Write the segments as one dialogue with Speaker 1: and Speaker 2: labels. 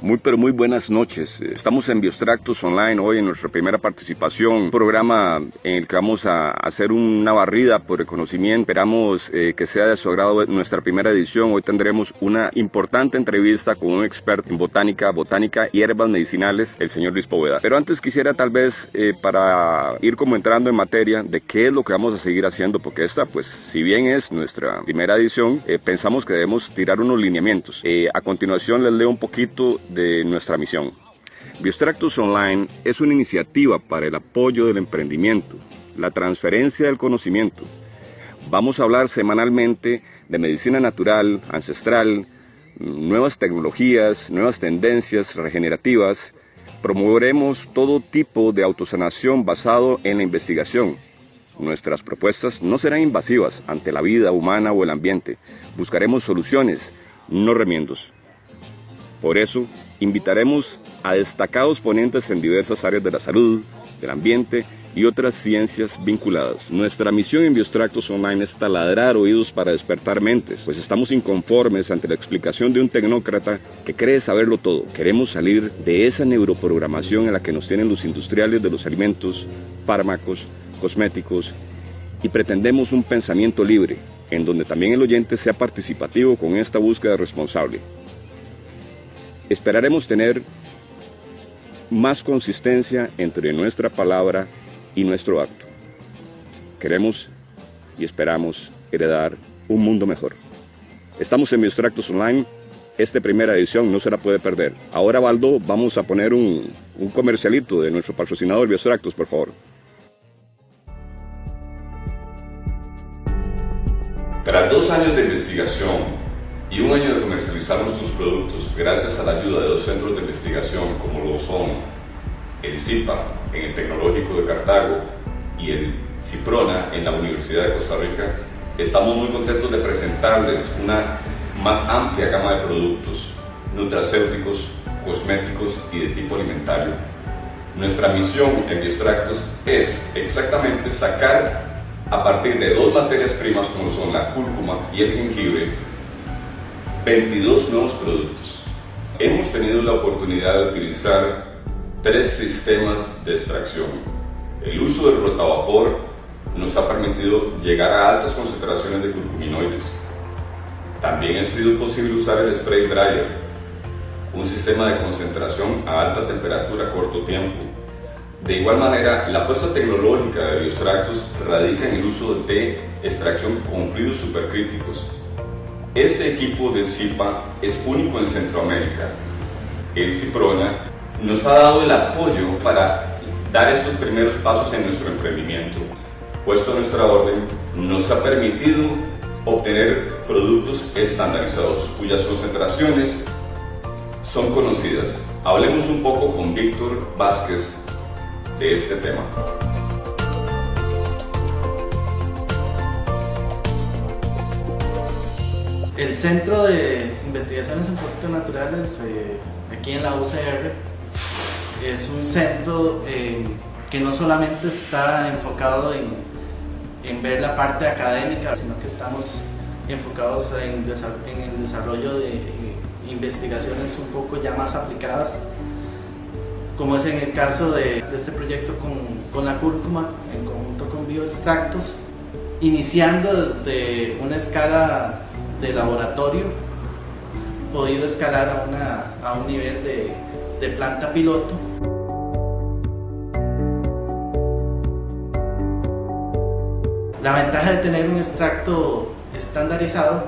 Speaker 1: Muy pero muy buenas noches. Estamos en Biostractos Online hoy en nuestra primera participación, un programa en el que vamos a hacer una barrida por el conocimiento. Esperamos eh, que sea de su agrado nuestra primera edición. Hoy tendremos una importante entrevista con un experto en botánica, botánica y herbas medicinales, el señor Luis Poveda. Pero antes quisiera tal vez eh, para ir como entrando en materia de qué es lo que vamos a seguir haciendo, porque esta pues si bien es nuestra primera edición, eh, pensamos que debemos tirar unos lineamientos. a continuación les leo un poquito nuestra misión. Biostractus Online es una iniciativa para el apoyo del emprendimiento, la transferencia del conocimiento. Vamos a hablar semanalmente de medicina natural, ancestral, nuevas tecnologías, nuevas tendencias regenerativas. Promoveremos todo tipo de autosanación basado en la investigación. Nuestras propuestas no serán invasivas ante la vida humana o el ambiente. Buscaremos soluciones, no remiendos. Por eso, invitaremos a destacados ponentes en diversas áreas de la salud, del ambiente y otras ciencias vinculadas. Nuestra misión en Biostractos Online es taladrar oídos para despertar mentes, pues estamos inconformes ante la explicación de un tecnócrata que cree saberlo todo. Queremos salir de esa neuroprogramación en la que nos tienen los industriales de los alimentos, fármacos, cosméticos y pretendemos un pensamiento libre, en donde también el oyente sea participativo con esta búsqueda responsable. Esperaremos tener más consistencia entre nuestra palabra y nuestro acto. Queremos y esperamos heredar un mundo mejor. Estamos en Biostractos Online. Esta primera edición no se la puede perder. Ahora, Baldo, vamos a poner un, comercialito de nuestro patrocinador Biostractos, por favor.
Speaker 2: Tras dos años de investigación, y un año de comercializar nuestros productos gracias a la ayuda de dos centros de investigación como lo son el CIPA en el Tecnológico de Cartago y el CIPRONA en la Universidad de Costa Rica, estamos muy contentos de presentarles una más amplia gama de productos nutracéuticos, cosméticos y de tipo alimentario. Nuestra misión en Biostractos es exactamente sacar a partir de dos materias primas como son la cúrcuma y el jengibre 22 nuevos productos. Hemos tenido la oportunidad de utilizar tres sistemas de extracción. El uso del rotavapor nos ha permitido llegar a altas concentraciones de curcuminoides. También ha sido posible usar el spray dryer, un sistema de concentración a alta temperatura a corto tiempo. De igual manera, la apuesta tecnológica de biostractos radica en el uso de extracción con fluidos supercríticos, este equipo del CIPA es único en Centroamérica. El CIPRONA nos ha dado el apoyo para dar estos primeros pasos en nuestro emprendimiento. Puesto a nuestra orden, nos ha permitido obtener productos estandarizados cuyas concentraciones son conocidas. Hablemos un poco con Víctor Vázquez de este tema.
Speaker 3: El Centro de Investigaciones en Productos Naturales, eh, aquí en la UCR, es un centro eh, que no solamente está enfocado en, en, ver la parte académica, sino que estamos enfocados en, el desarrollo de investigaciones un poco ya más aplicadas, como es en el caso de, de este proyecto con, con la cúrcuma, en conjunto con bioextractos, iniciando desde una escala de laboratorio podido escalar a, una, a un nivel de, de planta piloto. La ventaja de tener un extracto estandarizado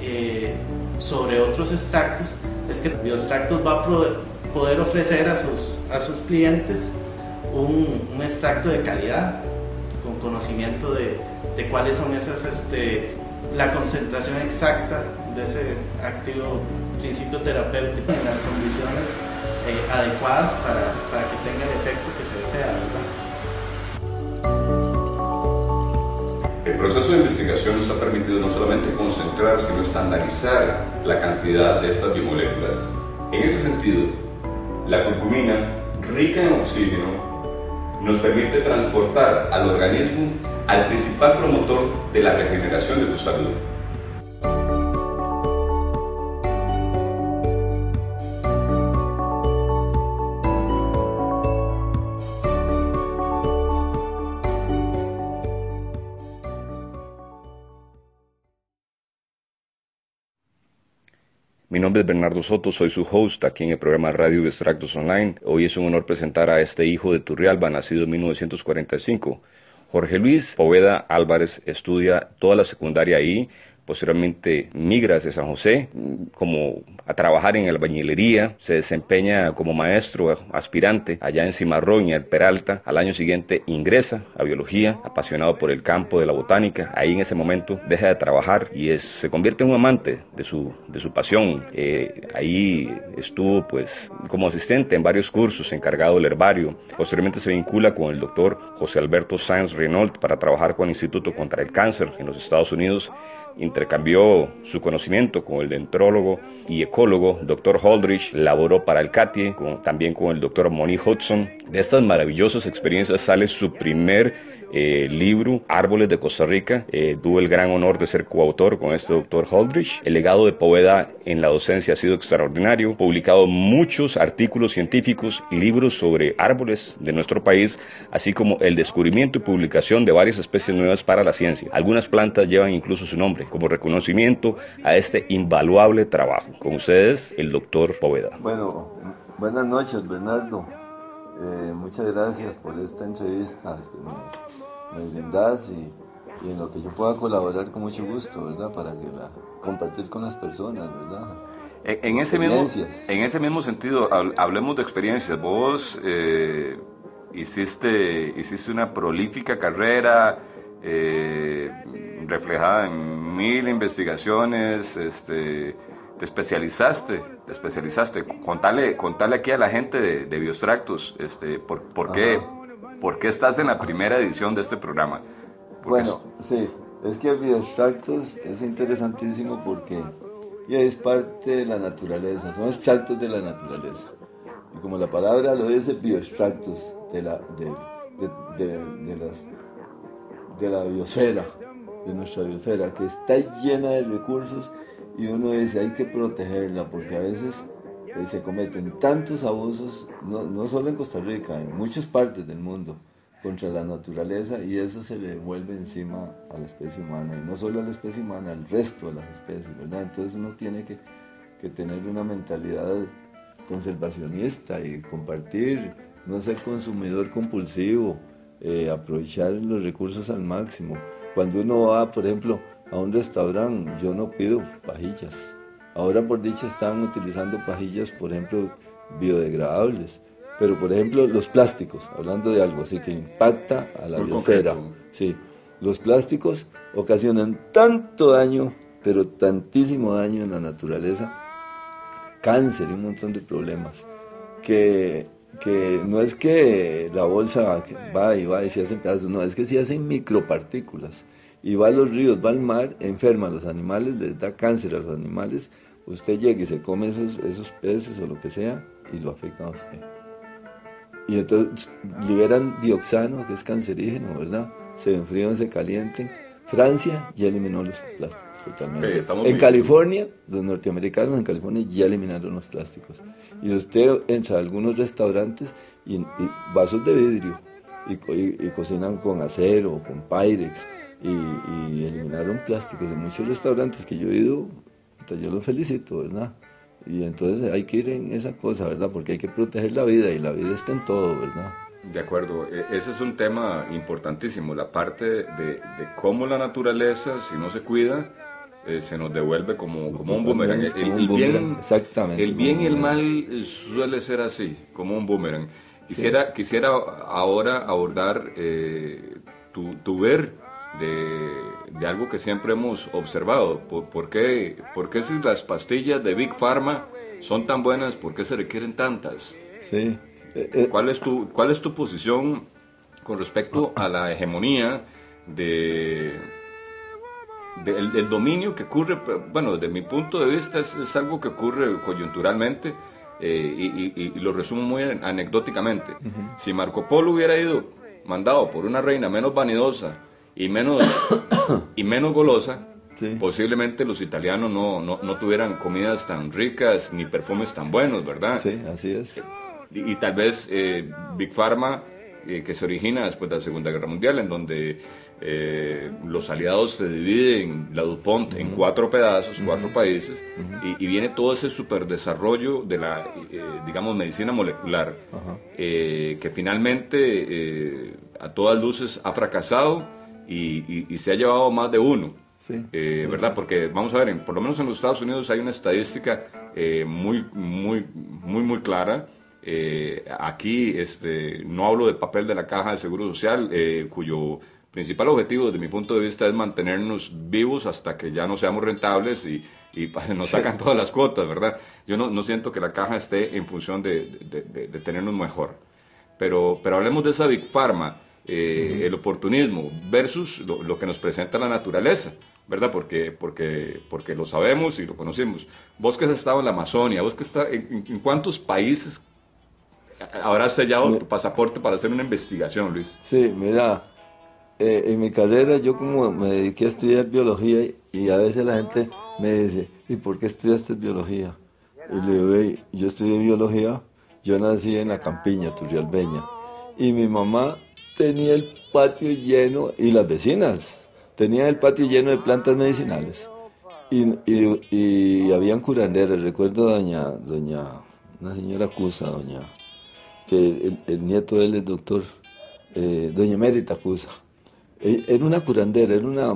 Speaker 3: eh, sobre otros extractos es que Bioextractos va a poder ofrecer a sus, a sus clientes un, un extracto de calidad, con conocimiento de, de cuáles son esas este, la concentración exacta de ese activo principio terapéutico en las condiciones eh, adecuadas para, para, que tenga el efecto que se desea.
Speaker 2: El proceso de investigación nos ha permitido no solamente concentrar, sino estandarizar la cantidad de estas biomoléculas. En ese sentido, la curcumina, rica en oxígeno, nos permite transportar al organismo al principal promotor de la regeneración de tu salud.
Speaker 1: Mi nombre es Bernardo Soto, soy su host aquí en el programa Radio Extractos Online. Hoy es un honor presentar a este hijo de Turrialba, nacido en 1945. Jorge Luis Poveda Álvarez estudia toda la secundaria ahí, Posteriormente migra hacia San José como a trabajar en albañilería, se desempeña como maestro aspirante allá en Cimarrón y el Peralta. Al año siguiente ingresa a biología, apasionado por el campo de la botánica. Ahí en ese momento deja de trabajar y es, se convierte en un amante de su, de su pasión. Eh, ahí estuvo pues como asistente en varios cursos, encargado del herbario. Posteriormente se vincula con el doctor José Alberto Sáenz Renault para trabajar con el Instituto contra el Cáncer en los Estados Unidos intercambió su conocimiento con el dentrólogo y ecólogo Dr. Holdrich, laboró para el CATIE, también con el Dr. Monique Hudson. De estas maravillosas experiencias sale su primer eh, libro Árboles de Costa Rica. Eh, tuve el gran honor de ser coautor con este doctor Holdrich. El legado de Poveda en la docencia ha sido extraordinario. Publicado muchos artículos científicos, libros sobre árboles de nuestro país, así como el descubrimiento y publicación de varias especies nuevas para la ciencia. Algunas plantas llevan incluso su nombre como reconocimiento a este invaluable trabajo. Con ustedes, el doctor Poveda.
Speaker 4: Bueno, buenas noches, Bernardo. Eh, muchas gracias por esta entrevista me brindas y, en lo que yo pueda colaborar con mucho gusto, ¿verdad? Para que la compartir con las personas, ¿verdad?
Speaker 1: En, ese, mismo, en ese mismo sentido, hablemos de experiencias. Vos eh, hiciste, hiciste una prolífica carrera eh, reflejada en mil investigaciones, este, te especializaste, te especializaste. Contale, contale aquí a la gente de, de Biostractos, este, por, por qué ¿Por qué estás en la primera edición de este programa?
Speaker 4: bueno, sí, es que bioextractos es interesantísimo porque es parte de la naturaleza, son extractos de la naturaleza. Y como la palabra lo dice, bioextractos de la, de, de, las, de la biosfera, de nuestra biosfera, que está llena de recursos y uno dice hay que protegerla porque a veces eh, se cometen tantos abusos, no, no, solo en Costa Rica, en muchas partes del mundo, contra la naturaleza y eso se le devuelve encima a la especie humana, y no solo a la especie humana, al resto de las especies, ¿verdad? Entonces uno tiene que, tener una mentalidad conservacionista y compartir, no ser consumidor compulsivo, eh, aprovechar los recursos al máximo. Cuando uno va, por ejemplo, a un restaurante, yo no pido pajillas Ahora por dicha están utilizando pajillas, por ejemplo, biodegradables. Pero por ejemplo, los plásticos, hablando de algo así que impacta a la biosfera. Sí, los plásticos ocasionan tanto daño, pero tantísimo daño en la naturaleza, cáncer y un montón de problemas, que, que no es que la bolsa va y va y se hacen pedazos, no, es que se hacen micropartículas. Y va a los ríos, va al mar, enferma a los animales, les da cáncer a los animales, usted llega y se come esos, esos peces o lo que sea y lo afecta a usted. Y entonces liberan dioxano, que es cancerígeno, ¿verdad? Se enfrían, se calienten. Francia ya eliminó los plásticos totalmente. en California, los norteamericanos en California ya eliminaron los plásticos. Y usted entra a algunos restaurantes y, vasos de vidrio y, cocinan con acero, con Pyrex y, y, eliminaron plásticos en muchos restaurantes que yo he ido yo los felicito, ¿verdad? Y entonces hay que ir en esa cosa, ¿verdad? Porque hay que proteger la vida y la vida está en todo, ¿verdad?
Speaker 1: De acuerdo, e, ese es un tema importantísimo, la parte de, cómo la naturaleza, si no se cuida, eh, se nos devuelve como, como un boomerang. El, bien, exactamente. El bien y el mal eh, suele ser así, como un boomerang. Quisiera, quisiera ahora abordar eh, tu, tu ver de, algo que siempre hemos observado. ¿Por, qué, ¿Por, qué, si las pastillas de Big Pharma son tan buenas, por qué se requieren tantas?
Speaker 4: Sí.
Speaker 1: Eh, eh. ¿Cuál, es tu, ¿Cuál es tu posición con respecto a la hegemonía de, del, dominio que ocurre? Bueno, desde mi punto de vista es, algo que ocurre coyunturalmente. Eh, y, lo resumo muy anecdóticamente. Si Marco Polo hubiera ido mandado por una reina menos vanidosa y menos, y menos golosa, posiblemente los italianos no, no, no, tuvieran comidas tan ricas ni perfumes tan buenos, ¿verdad?
Speaker 4: Sí, así es.
Speaker 1: Y, tal vez eh, Big Pharma, eh, que se origina después de la Segunda Guerra Mundial, en donde eh, los aliados se dividen la DuPont en cuatro pedazos, cuatro países, y, viene todo ese superdesarrollo de la, eh, digamos, medicina molecular, eh, que finalmente a todas luces ha fracasado y, se ha llevado más de uno. ¿Verdad? Porque vamos a ver, por lo menos en los Estados Unidos hay una estadística muy, muy, muy, muy clara. aquí este, no hablo del papel de la caja de seguro social, cuyo principal objetivo desde mi punto de vista es mantenernos vivos hasta que ya no seamos rentables y, y nos sacan todas las cuotas, ¿verdad? Yo no, no, siento que la caja esté en función de, de, tenernos mejor. Pero, pero hablemos de esa Big Pharma, eh, el oportunismo versus lo, que nos presenta la naturaleza, ¿verdad? Porque, porque, porque lo sabemos y lo conocemos. Vos que has estado en la Amazonia, vos que está en, en cuántos países habrás sellado tu pasaporte para hacer una investigación, Luis.
Speaker 4: Sí, mira, eh, en mi carrera yo como me dediqué a estudiar biología y a veces la gente me dice, ¿y por qué estudiaste biología? Y le digo, yo estudié biología, yo nací en la campiña, Turrialbeña, y mi mamá tenía el patio lleno, y las vecinas, tenían el patio lleno de plantas medicinales. Y, y, y habían curanderas, recuerdo doña, doña, una señora Cusa, doña, que el, nieto de él es doctor, eh, doña Mérita Cusa eh, era una curandera, era una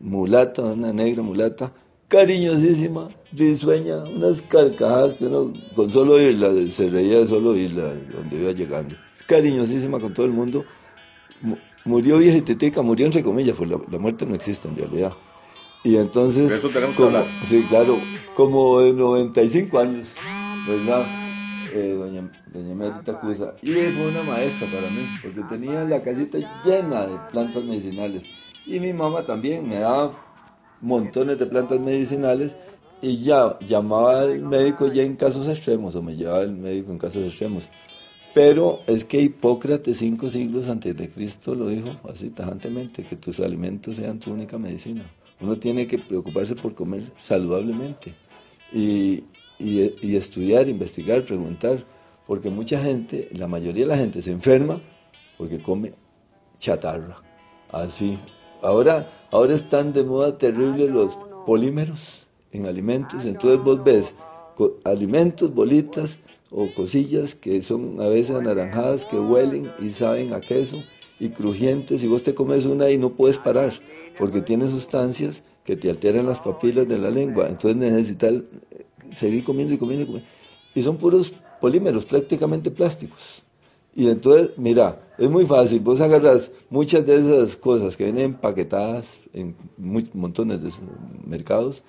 Speaker 4: mulata, una negra mulata, cariñosísima, risueña, unas carcajadas que uno con solo oírla, se reía de solo oírla donde iba llegando. Cariñosísima con todo el mundo. Murió vieja y murió entre comillas, porque la, muerte no existe en realidad. Y entonces,
Speaker 1: eso tenemos
Speaker 4: como, sí, claro, como de 95 años, ¿verdad? Eh, doña, doña Merita Cusa, y fue una maestra para mí, porque tenía la casita llena de plantas medicinales. Y mi mamá también me daba montones de plantas medicinales y ya llamaba al médico ya en casos extremos, o me llevaba el médico en casos extremos. Pero es que Hipócrates, cinco siglos antes de Cristo, lo dijo así tajantemente, que tus alimentos sean tu única medicina. Uno tiene que preocuparse por comer saludablemente. Y, y, estudiar, investigar, preguntar, porque mucha gente, la mayoría de la gente se enferma porque come chatarra, así. Ahora, ahora están de moda terribles los polímeros en alimentos, entonces vos ves alimentos, bolitas o cosillas que son a veces anaranjadas, que huelen y saben a queso y crujientes, y vos te comes una y no puedes parar, porque tiene sustancias que te alteran las papilas de la lengua, entonces necesitas seguir comiendo y comiendo y comiendo. Y son puros polímeros, prácticamente plásticos. Y entonces, mira, es muy fácil, vos agarras muchas de esas cosas que vienen empaquetadas en montones de mercados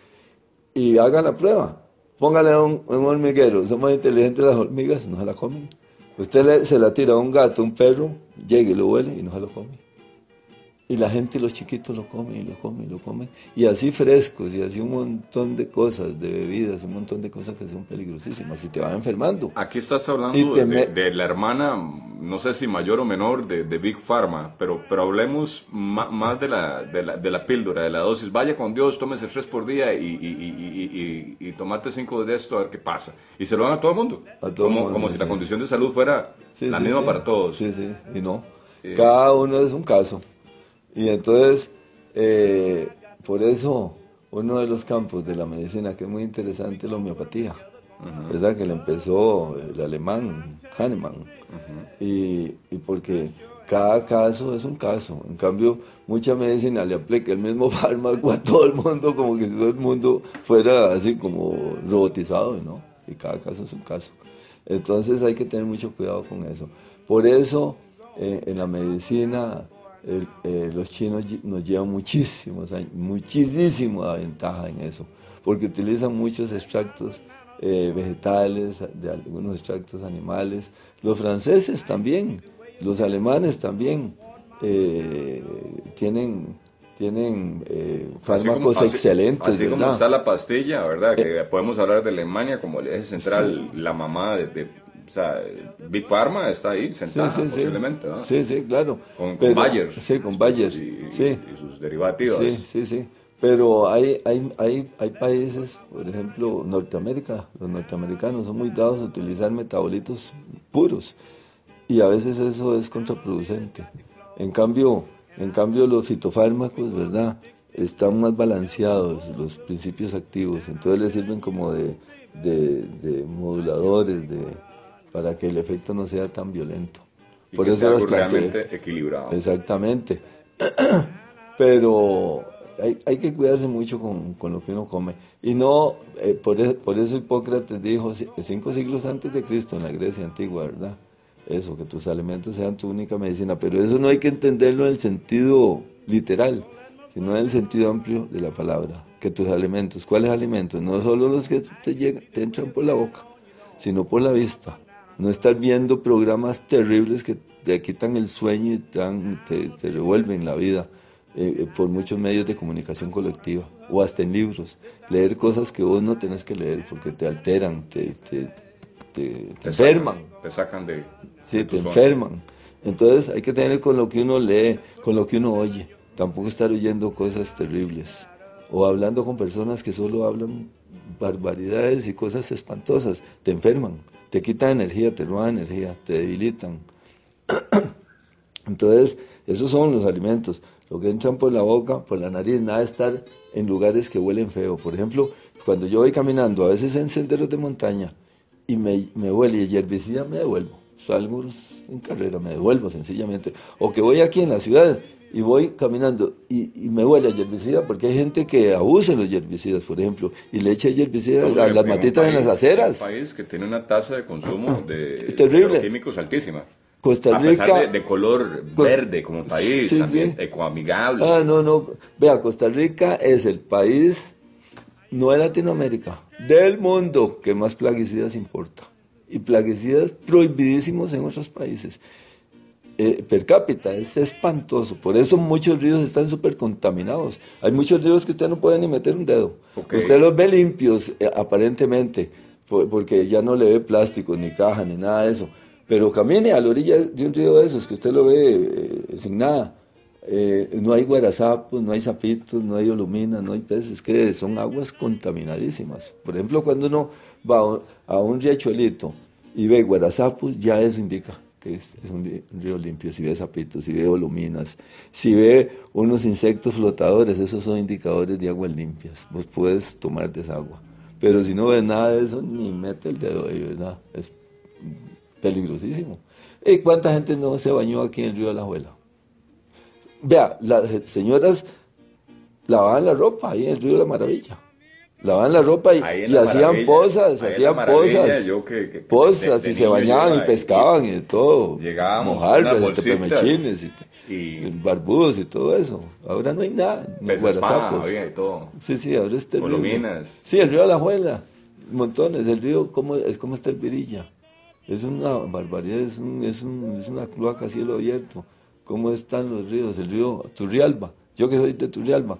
Speaker 4: y hagan la prueba. Póngale un, un hormiguero, son más inteligentes las hormigas, no se la comen. Usted se la tira a un gato, un perro, llega y lo huele y no se lo come. Y la gente, los chiquitos lo comen y lo comen y lo comen. Y así frescos y así un montón de cosas, de bebidas, un montón de cosas que son peligrosísimas y te van enfermando.
Speaker 1: Aquí estás hablando de, la hermana, no sé si mayor o menor, de, Big Pharma, pero, pero hablemos más, de, la, de, la, de la píldora, de la dosis. Vaya con Dios, tómese tres por día y, y, y, y, tomate cinco de esto a ver qué pasa. Y se lo dan a todo el mundo. A todo como, mundo, como si la condición de salud fuera la misma para todos.
Speaker 4: Sí, sí, y no. Eh, Cada uno es un caso. Y entonces, eh, por eso, uno de los campos de la medicina que es muy interesante es la homeopatía, ¿verdad? Que le empezó el alemán Hahnemann. y, y, porque cada caso es un caso. En cambio, mucha medicina le aplica el mismo fármaco a todo el mundo, como que si todo el mundo fuera así como robotizado, ¿no? Y cada caso es un caso. Entonces hay que tener mucho cuidado con eso. Por eso, eh, en la medicina eh, los chinos nos llevan muchísimos años, muchísima ventaja en eso, porque utilizan muchos extractos eh, vegetales, de algunos extractos animales. Los franceses también, los alemanes también eh, tienen tienen fármacos excelentes.
Speaker 1: Así, como está la pastilla, ¿verdad? Que podemos hablar de Alemania como el eje central, la mamá de o sea, Big Pharma está ahí sentada sí, sí, posiblemente, ¿no?
Speaker 4: Sí, sí, claro.
Speaker 1: Con, Bayer.
Speaker 4: Sí, con Bayer.
Speaker 1: Y,
Speaker 4: sí.
Speaker 1: y sus derivativos.
Speaker 4: Sí, sí, sí. Pero hay, hay, hay, hay países, por ejemplo, Norteamérica, los norteamericanos son muy dados a utilizar metabolitos puros y a veces eso es contraproducente. En cambio, En cambio, los fitofármacos, ¿verdad? Están más balanceados los principios activos, entonces les sirven como de, de, moduladores de, para que el efecto no sea tan violento.
Speaker 1: Por eso los realmente equilibrado.
Speaker 4: Exactamente. Pero hay, hay, que cuidarse mucho con, con, lo que uno come. Y no, eh, por, eso, por eso Hipócrates dijo cinco siglos antes de Cristo en la Grecia antigua, ¿verdad? Eso, que tus alimentos sean tu única medicina. Pero eso no hay que entenderlo en el sentido literal, sino en el sentido amplio de la palabra. Que tus alimentos, ¿cuáles alimentos? No solo los que te, llegan, te entran por la boca, sino por la vista. No estar viendo programas terribles que te quitan el sueño y te, te revuelven la vida eh, eh, por muchos medios de comunicación colectiva o hasta en libros. Leer cosas que vos no tenés que leer porque te alteran, te, te, te, enferman.
Speaker 1: te sacan de.
Speaker 4: Sí, te enferman. Entonces hay que tener con lo que uno lee, con lo que uno oye. Tampoco estar oyendo cosas terribles o hablando con personas que solo hablan barbaridades y cosas espantosas. Te enferman, te quitan energía, te roban energía, te debilitan. Entonces, esos son los alimentos lo que entran por la boca, por la nariz, nada de estar en lugares que huelen feo. Por ejemplo, cuando yo voy caminando, a veces en senderos de montaña, y me, me huele y herbicida, me devuelvo. Salgo en carrera, me devuelvo sencillamente. O que voy aquí en la ciudad y voy caminando y, me huele a herbicida, porque hay gente que abusa de los herbicidas, por ejemplo, y le echa herbicida a las matitas en las aceras.
Speaker 1: Un país que tiene una tasa de consumo de,
Speaker 4: de
Speaker 1: químicos altísima.
Speaker 4: Costa Rica.
Speaker 1: de, color verde como país, también ecoamigable.
Speaker 4: Ah, no, no. Vea, Costa Rica es el país, no de Latinoamérica, del mundo que más plaguicidas importa. Y plaguicidas prohibidísimos en otros países. Eh, per cápita es espantoso. Por eso muchos ríos están súper contaminados. Hay muchos ríos que usted no puede ni meter un dedo. Usted los ve limpios, eh, aparentemente, porque ya no le ve plástico, ni caja, ni nada de eso pero camine a la orilla de un río de esos que usted lo ve eh, sin nada. No hay guarazapos, no hay sapitos, no hay olumina, no hay peces, que son aguas contaminadísimas. Por ejemplo, cuando uno va a un riachuelito y ve guarazapos, ya eso indica es, un, río limpio. Si ve sapitos, si ve oluminas, si ve unos insectos flotadores, esos son indicadores de aguas limpias. Vos puedes tomar de esa agua. Pero si no ves nada de eso, ni mete el dedo ahí, ¿verdad? Es peligrosísimo. ¿Y cuánta gente no se bañó aquí en el río de la Juela? Vea, las señoras lavaban la ropa ahí en el río de la Maravilla. Lavaban la ropa y, hacían pozas, hacían pozas, pozas y se bañaban y pescaban y todo.
Speaker 1: Llegábamos
Speaker 4: mojarras, tepemechines y, y, barbudos y todo eso. Ahora no hay nada,
Speaker 1: guarasapos. todo.
Speaker 4: Sí, sí, ahora está el
Speaker 1: río.
Speaker 4: Sí, el río de la Juela, montones. El río, ¿cómo, es como está el Virilla? Es una barbaridad, es, es, es una cloaca a cielo abierto. ¿Cómo están los ríos? El río Turrialba. Yo que soy de Turrialba,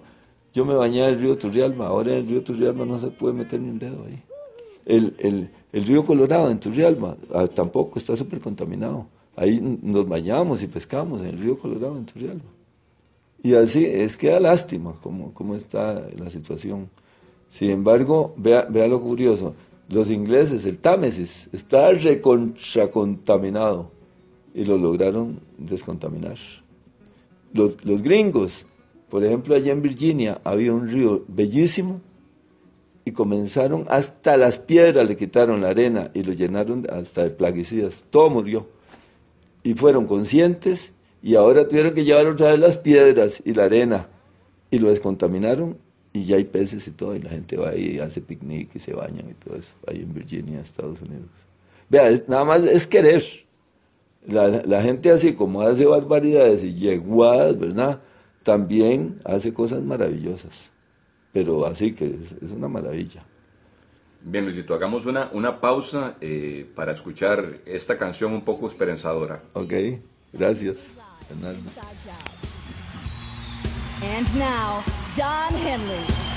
Speaker 4: yo me bañé en el río Turrialba. Ahora en el río Turrialba no se puede meter ni un dedo ahí. El, el, el río Colorado en Turrialba ah, tampoco está súper contaminado. Ahí nos bañamos y pescamos en el río Colorado en Turrialba. Y así es que da lástima cómo, cómo está la situación. Sin embargo, vea, vea lo curioso los ingleses, el Támesis, está recontracontaminado y lo lograron descontaminar. Los, los, gringos, por ejemplo, allá en Virginia había un río bellísimo y comenzaron hasta las piedras, le quitaron la arena y lo llenaron hasta de plaguicidas. Todo murió. Y fueron conscientes y ahora tuvieron que llevar otra vez las piedras y la arena y lo descontaminaron y ya hay peces y todo, y la gente va ahí y hace picnic y se bañan y todo eso, ahí en Virginia, Estados Unidos. Vea, nada más es querer. La, la, gente así como hace barbaridades y yeguadas, ¿verdad? También hace cosas maravillosas. Pero así que es, es una maravilla.
Speaker 1: Bien, Luisito, hagamos una, una pausa eh, para escuchar esta canción un poco esperanzadora.
Speaker 4: Ok, gracias, Fernando.
Speaker 5: And now, Don Henley.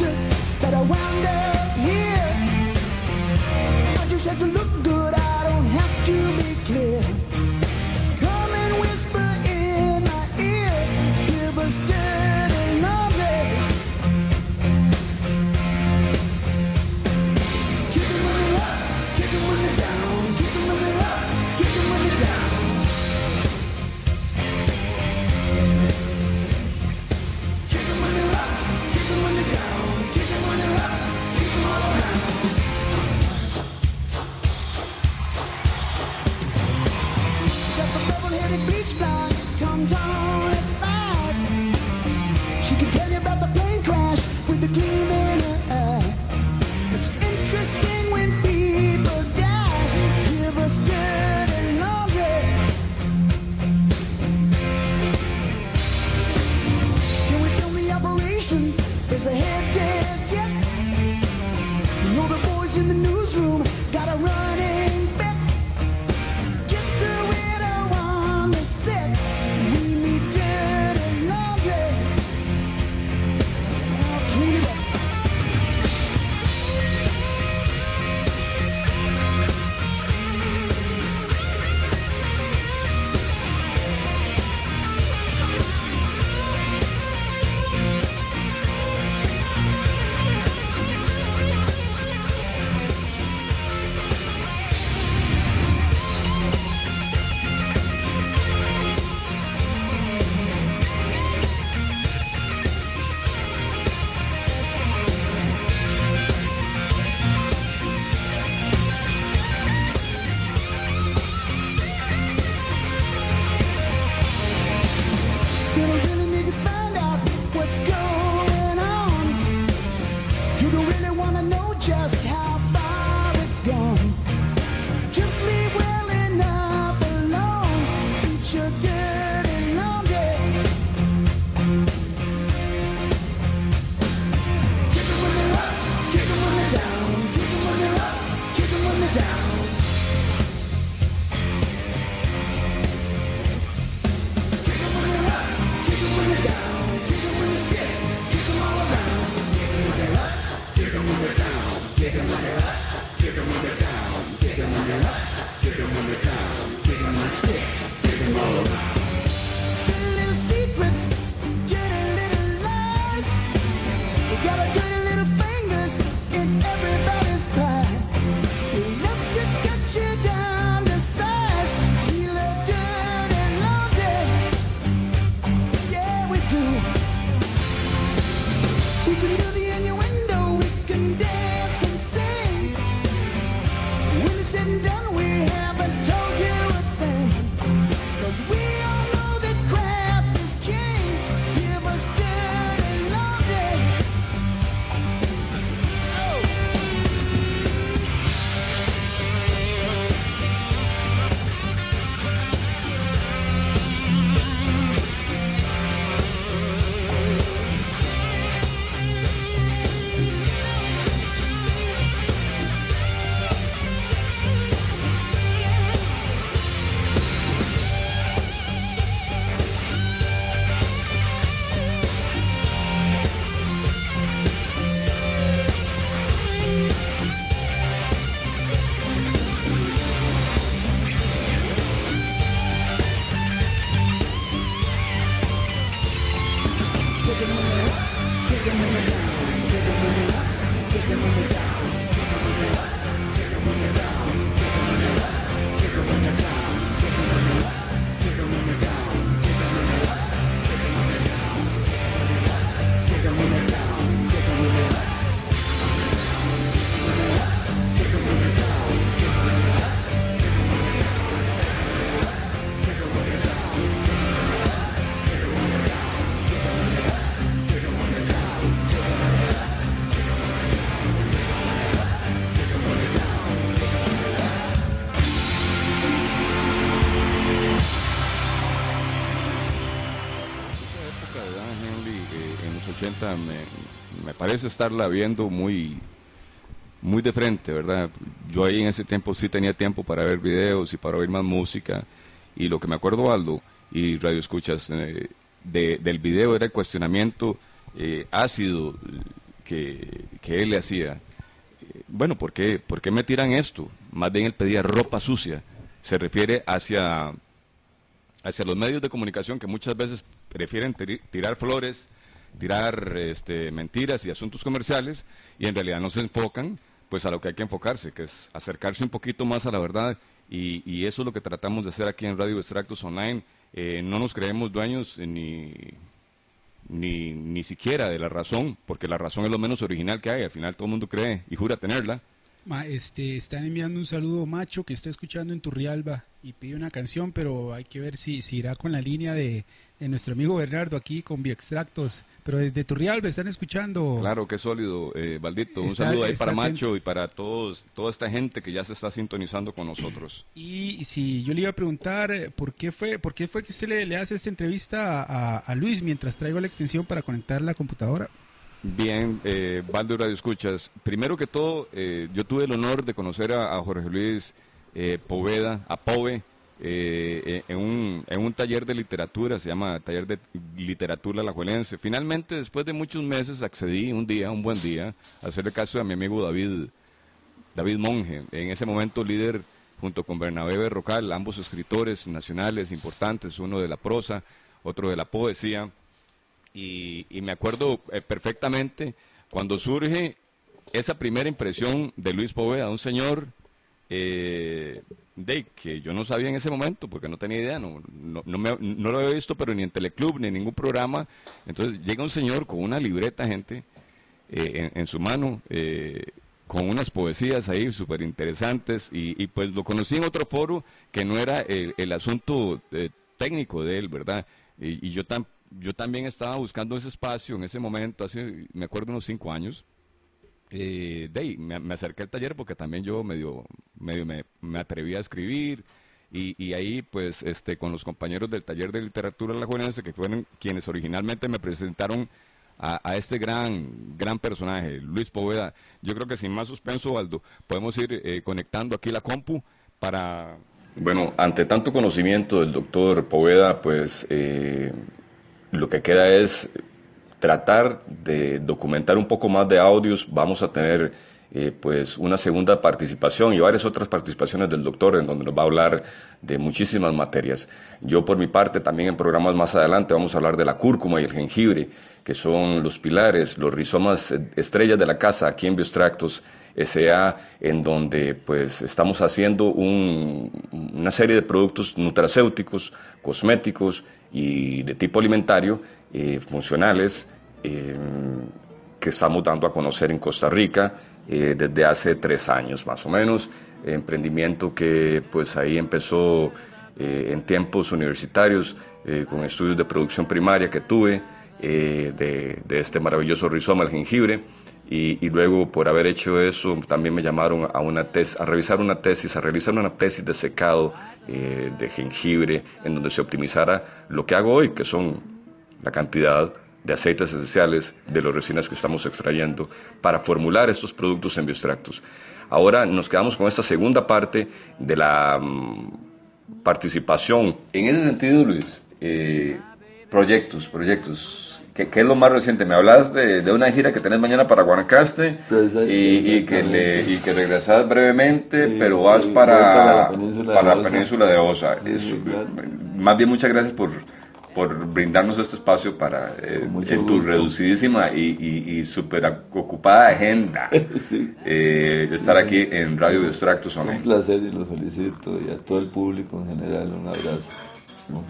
Speaker 6: that I wound up here. I just had to
Speaker 7: look good. Eh, en los 80 me, me parece estarla viendo muy, muy de frente, ¿verdad? Yo ahí en ese tiempo sí tenía tiempo para ver videos y para oír más música. Y lo que me acuerdo, Aldo, y Radio Escuchas, eh, de- del video era el cuestionamiento eh, ácido que, que él le hacía. Bueno, ¿por qué, ¿por qué me tiran esto? Más bien él pedía ropa sucia. Se refiere hacia hacia los medios de comunicación que muchas veces prefieren tirar flores, tirar este, mentiras y asuntos comerciales y en realidad no se enfocan pues a lo que hay que enfocarse, que es acercarse un poquito más a la verdad y, y eso es lo que tratamos de hacer aquí en Radio Extractos Online. Eh, no nos creemos dueños eh, ni, ni, ni siquiera de la razón, porque la razón es lo menos original que hay, al final todo el mundo cree y jura tenerla.
Speaker 8: Ma, este, están enviando un saludo macho que está escuchando en Turrialba y pide una canción, pero hay que ver si, si irá con la línea de, de nuestro amigo Bernardo aquí con Bioextractos. Pero desde Turrialba están escuchando.
Speaker 7: Claro, qué sólido, eh, Valdito. Un saludo ahí para
Speaker 8: atento.
Speaker 7: Macho y para todos, toda esta gente que ya se está sintonizando con nosotros.
Speaker 8: Y si yo le iba a preguntar eh, por qué fue, por qué fue que usted le, le hace esta entrevista a, a Luis mientras traigo la extensión para conectar la computadora.
Speaker 9: Bien, eh, Valdo Radio Escuchas. Primero que todo, eh, yo tuve el honor de conocer a, Jorge Luis eh, Poveda, a Pove, eh, eh, en, un, en un taller de literatura, se llama Taller de Literatura Alajuelense. Finalmente, después de muchos meses, accedí un día, un buen día, a hacerle caso a mi amigo David, David Monge, en ese momento líder junto con Bernabé Berrocal, ambos escritores nacionales importantes, uno de la prosa, otro de la poesía. Y, y me acuerdo eh, perfectamente cuando surge esa primera impresión de Luis Poveda, un señor eh, de que yo no sabía en ese momento porque no tenía idea, no, no, no, me- no lo había visto, pero ni en Teleclub ni en ningún programa. Entonces llega un señor con una libreta, gente, eh, en, su mano, eh, con unas poesías ahí súper interesantes y, y, pues lo conocí en otro foro que no era el, el asunto eh, técnico de él, ¿verdad? Y, y yo, yo también estaba buscando ese espacio en ese momento, hace, me acuerdo, unos cinco años. Eh, de ahí, me, me acerqué al taller porque también yo medio, medio me, me atreví a escribir y, y ahí pues este con los compañeros del taller de literatura alajuelense que fueron quienes originalmente me presentaron a, a este gran gran personaje Luis Poveda yo creo que sin más suspenso Aldo podemos ir eh, conectando aquí la compu para
Speaker 1: Bueno, ante tanto conocimiento del doctor Poveda, pues eh, lo que queda es tratar de documentar un poco más de audios. Vamos a tener eh, pues una segunda participación y varias otras participaciones del doctor en donde nos va a hablar de muchísimas materias. Yo por mi parte también en programas más adelante vamos a hablar de la cúrcuma y el jengibre, que son los pilares, los rizomas eh, estrellas de la casa aquí en Biostractos SA, en donde pues estamos haciendo un- una serie de productos nutracéuticos, cosméticos y de tipo alimentario, eh, funcionales, eh, que estamos dando a conocer en Costa Rica eh, desde hace tres años más o menos. Emprendimiento que pues ahí empezó eh, en tiempos universitarios eh, con estudios de producción primaria que tuve eh, de, de este maravilloso rizoma, el jengibre. Y, y luego por haber hecho eso también me llamaron a una tes- a revisar una tesis, a realizar una tesis de secado eh, de jengibre en donde se optimizara lo que hago hoy, que son la cantidad de aceites esenciales de las resinas que estamos extrayendo para formular estos productos en bioextractos. Ahora nos quedamos con esta segunda parte de la mm, participación. En ese sentido, Luis, eh, proyectos, proyectos. ¿Qué, qué es lo más reciente? Me hablas de, de una gira que tenés mañana para Guanacaste
Speaker 4: Presa-
Speaker 1: y, y que, le,
Speaker 4: exactamente.
Speaker 1: y que regresas brevemente,
Speaker 4: Sí,
Speaker 1: pero vas para,
Speaker 4: para la península de
Speaker 1: la
Speaker 4: Osa.
Speaker 1: península de Osa.
Speaker 4: Sí,
Speaker 1: Eso,
Speaker 4: claro.
Speaker 1: Más bien muchas gracias por, por brindarnos este espacio para eh, en tu reducidísima y, y, y súper ocupada agenda
Speaker 4: Sí.
Speaker 1: eh, estar aquí en Radio Distractos
Speaker 4: Es un placer y lo felicito y a todo el público en general un abrazo.